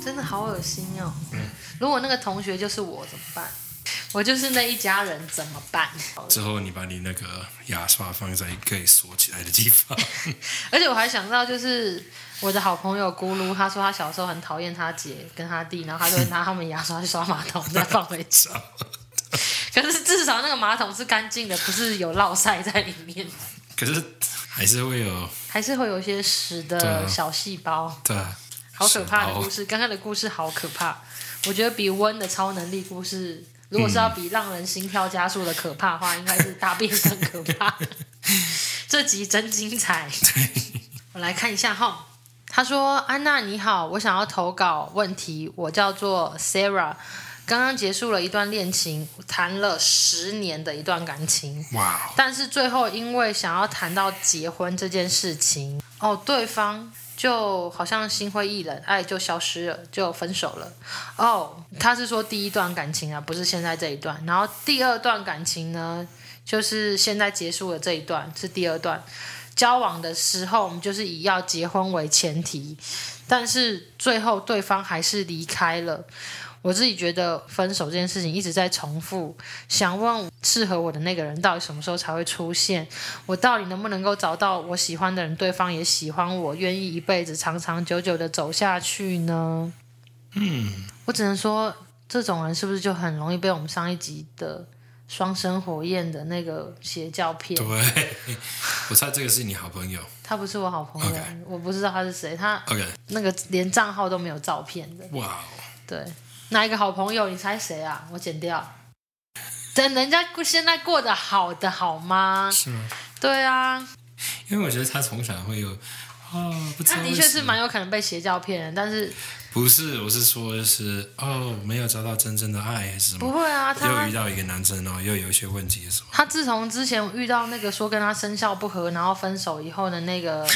真的好恶心哦！如果那个同学就是我怎么办？我就是那一家人怎么办？之后你把你那个牙刷放在可以锁起来的地方。而且我还想到，就是我的好朋友咕噜，他说他小时候很讨厌他姐跟他弟，然后他就会拿他们牙刷去刷马桶，再放回去。可是至少那个马桶是干净的，不是有落塞在里面。可是。还是会有，还是会有一些屎的小细胞，对，好可怕的故事。刚刚的故事好可怕，我觉得比温的超能力故事，如果是要比让人心跳加速的可怕的话，应该是大便更可怕。这集真精彩，我来看一下哈。他说：“安娜你好，我想要投稿问题，我叫做 Sarah。”刚刚结束了一段恋情，谈了十年的一段感情。但是最后因为想要谈到结婚这件事情，哦，对方就好像心灰意冷，爱就消失了，就分手了。哦，他是说第一段感情啊，不是现在这一段。然后第二段感情呢，就是现在结束了这一段，是第二段。交往的时候，我们就是以要结婚为前提，但是最后对方还是离开了。我自己觉得分手这件事情一直在重复，想问适合我的那个人到底什么时候才会出现？我到底能不能够找到我喜欢的人，对方也喜欢我，愿意一辈子长长久久的走下去呢？嗯，我只能说，这种人是不是就很容易被我们上一集的双生火焰的那个邪教骗？对，我猜这个是你好朋友，他不是我好朋友，Okay. 我不知道他是谁，他 OK 那个连账号都没有照片的，哇，Wow. 对。哪一个好朋友？你猜谁啊？我剪掉。等人家现在过得好的好吗？是吗？对啊。因为我觉得他从小会有哦，不知道。他的确是蛮有可能被邪教骗的，但是不是？我是说，就是哦，没有找到真正的爱还是什么？不会啊，他又遇到一个男生哦，又有一些问题什么？他自从之前遇到那个说跟他生肖不合，然后分手以后的那个。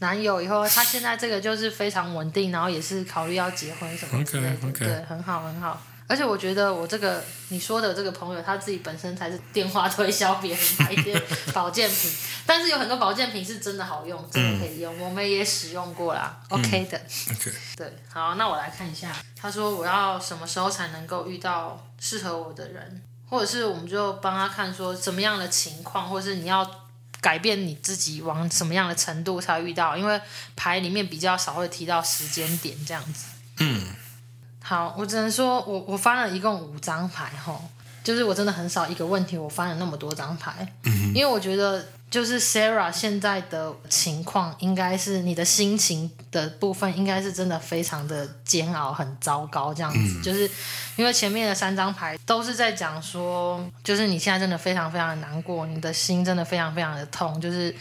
男友以后，他现在这个就是非常稳定，然后也是考虑要结婚什么之类的，okay, okay. 对，很好很好。而且我觉得我这个你说的这个朋友，他自己本身才是电话推销别人买一些 保健品，但是有很多保健品是真的好用，真的可以用，嗯、我们也使用过啦、嗯、，OK 的。OK。对，好，那我来看一下，他说我要什么时候才能够遇到适合我的人，或者是我们就帮他看说什么样的情况，或者是你要。改变你自己往什么样的程度才会遇到？因为牌里面比较少会提到时间点这样子。嗯，好，我只能说我我翻了一共五张牌吼，就是我真的很少一个问题我翻了那么多张牌，嗯，因为我觉得就是 Sarah 现在的情况，应该是你的心情的部分，应该是真的非常的煎熬，很糟糕这样子。嗯、就是因为前面的三张牌都是在讲说，就是你现在真的非常非常的难过，你的心真的非常非常的痛，就是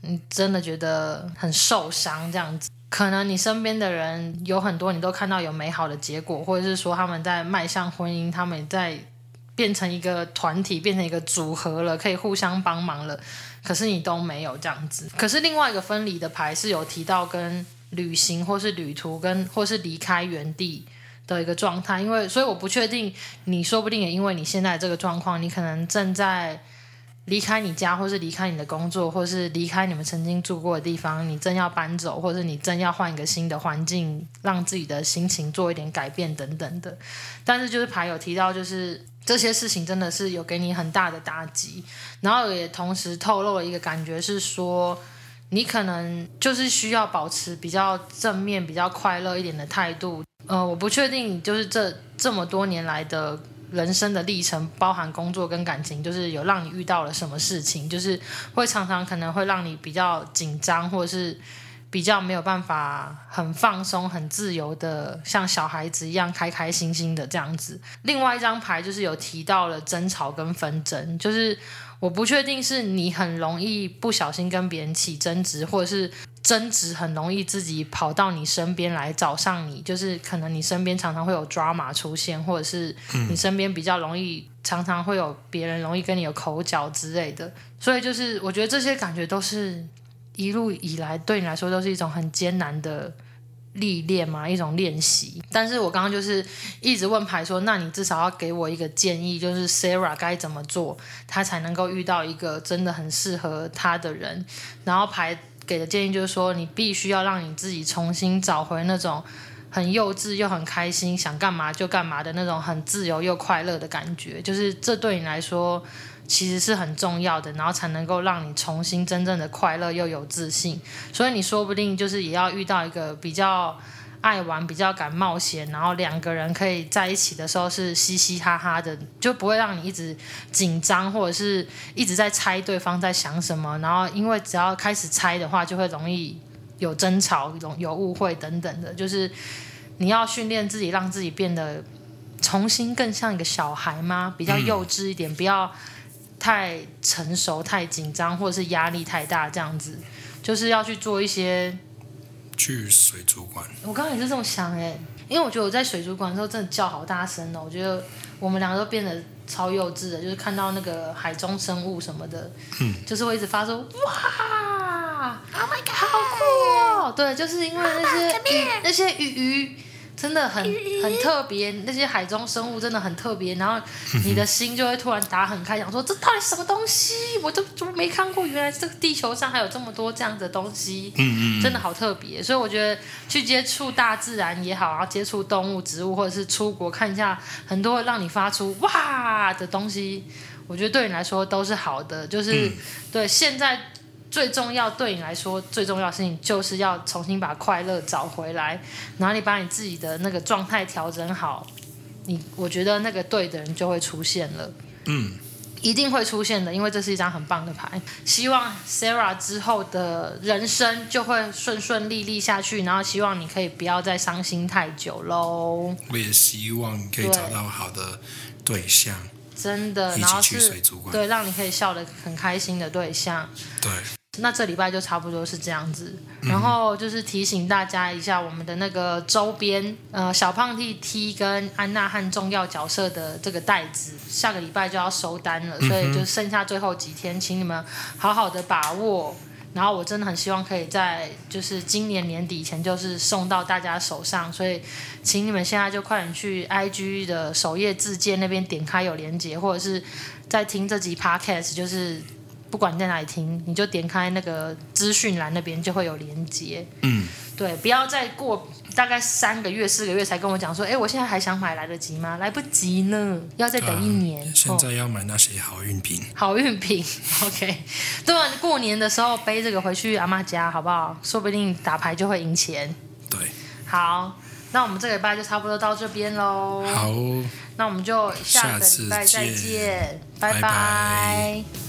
你真的觉得很受伤这样子。可能你身边的人有很多，你都看到有美好的结果，或者是说他们在迈向婚姻，他们在变成一个团体，变成一个组合了，可以互相帮忙了。可是你都没有这样子。可是另外一个分离的牌是有提到跟旅行或是旅途跟或是离开原地的一个状态，因为所以我不确定，你说不定也因为你现在这个状况，你可能正在离开你家，或是离开你的工作，或是离开你们曾经住过的地方，你正要搬走，或是你正要换一个新的环境，让自己的心情做一点改变等等的。但是就是牌有提到，就是。这些事情真的是有给你很大的打击，然后也同时透露了一个感觉是说，你可能就是需要保持比较正面、比较快乐一点的态度。呃，我不确定，就是这这么多年来的人生的历程，包含工作跟感情，就是有让你遇到了什么事情，就是会常常可能会让你比较紧张，或者是。比较没有办法很放松、很自由的，像小孩子一样开开心心的这样子。另外一张牌就是有提到了争吵跟纷争，就是我不确定是你很容易不小心跟别人起争执，或者是争执很容易自己跑到你身边来找上你，就是可能你身边常常会有 drama 出现，或者是你身边比较容易常常会有别人容易跟你有口角之类的。所以就是我觉得这些感觉都是。一路以来，对你来说都是一种很艰难的历练嘛，一种练习。但是我刚刚就是一直问牌说，那你至少要给我一个建议，就是 Sarah 该怎么做，她才能够遇到一个真的很适合她的人。然后牌给的建议就是说，你必须要让你自己重新找回那种很幼稚又很开心，想干嘛就干嘛的那种很自由又快乐的感觉。就是这对你来说。其实是很重要的，然后才能够让你重新真正的快乐又有自信。所以你说不定就是也要遇到一个比较爱玩、比较敢冒险，然后两个人可以在一起的时候是嘻嘻哈哈的，就不会让你一直紧张，或者是一直在猜对方在想什么。然后因为只要开始猜的话，就会容易有争吵、有有误会等等的。就是你要训练自己，让自己变得重新更像一个小孩吗？比较幼稚一点，不要。太成熟、太紧张，或者是压力太大，这样子，就是要去做一些。去水族馆。我刚刚也是这么想哎，因为我觉得我在水族馆的时候真的叫好大声哦，我觉得我们两个都变得超幼稚的，就是看到那个海中生物什么的，嗯，就是会一直发出哇，Oh my God，好酷哦，对，就是因为那些鱼，那些鱼鱼。真的很很特别，那些海中生物真的很特别，然后你的心就会突然打很开，想说这到底什么东西？我都怎么没看过？原来这个地球上还有这么多这样的东西，嗯嗯真的好特别。所以我觉得去接触大自然也好，然后接触动物、植物，或者是出国看一下很多让你发出哇的东西，我觉得对你来说都是好的。就是对现在。最重要对你来说最重要的事情，就是要重新把快乐找回来，然后你把你自己的那个状态调整好，你我觉得那个对的人就会出现了，嗯，一定会出现的，因为这是一张很棒的牌。希望 Sarah 之后的人生就会顺顺利利下去，然后希望你可以不要再伤心太久喽。我也希望你可以找到好的对象，真的，然后是对让你可以笑得很开心的对象，对。那这礼拜就差不多是这样子，然后就是提醒大家一下，我们的那个周边，呃，小胖 T T 跟安娜汉重要角色的这个袋子，下个礼拜就要收单了，所以就剩下最后几天，请你们好好的把握。然后我真的很希望可以在就是今年年底前就是送到大家手上，所以请你们现在就快点去 IG 的首页自荐那边点开有连接，或者是在听这集 Podcast 就是。不管你在哪里听，你就点开那个资讯栏那边就会有连接。嗯，对，不要再过大概三个月、四个月才跟我讲说，哎，我现在还想买，来得及吗？来不及呢，要再等一年。啊、现在要买那些好运品。哦、好运品，OK。对啊，过年的时候背这个回去阿妈家，好不好？说不定打牌就会赢钱。对。好，那我们这个礼拜就差不多到这边喽。好。那我们就下个礼拜再见，拜拜。拜拜。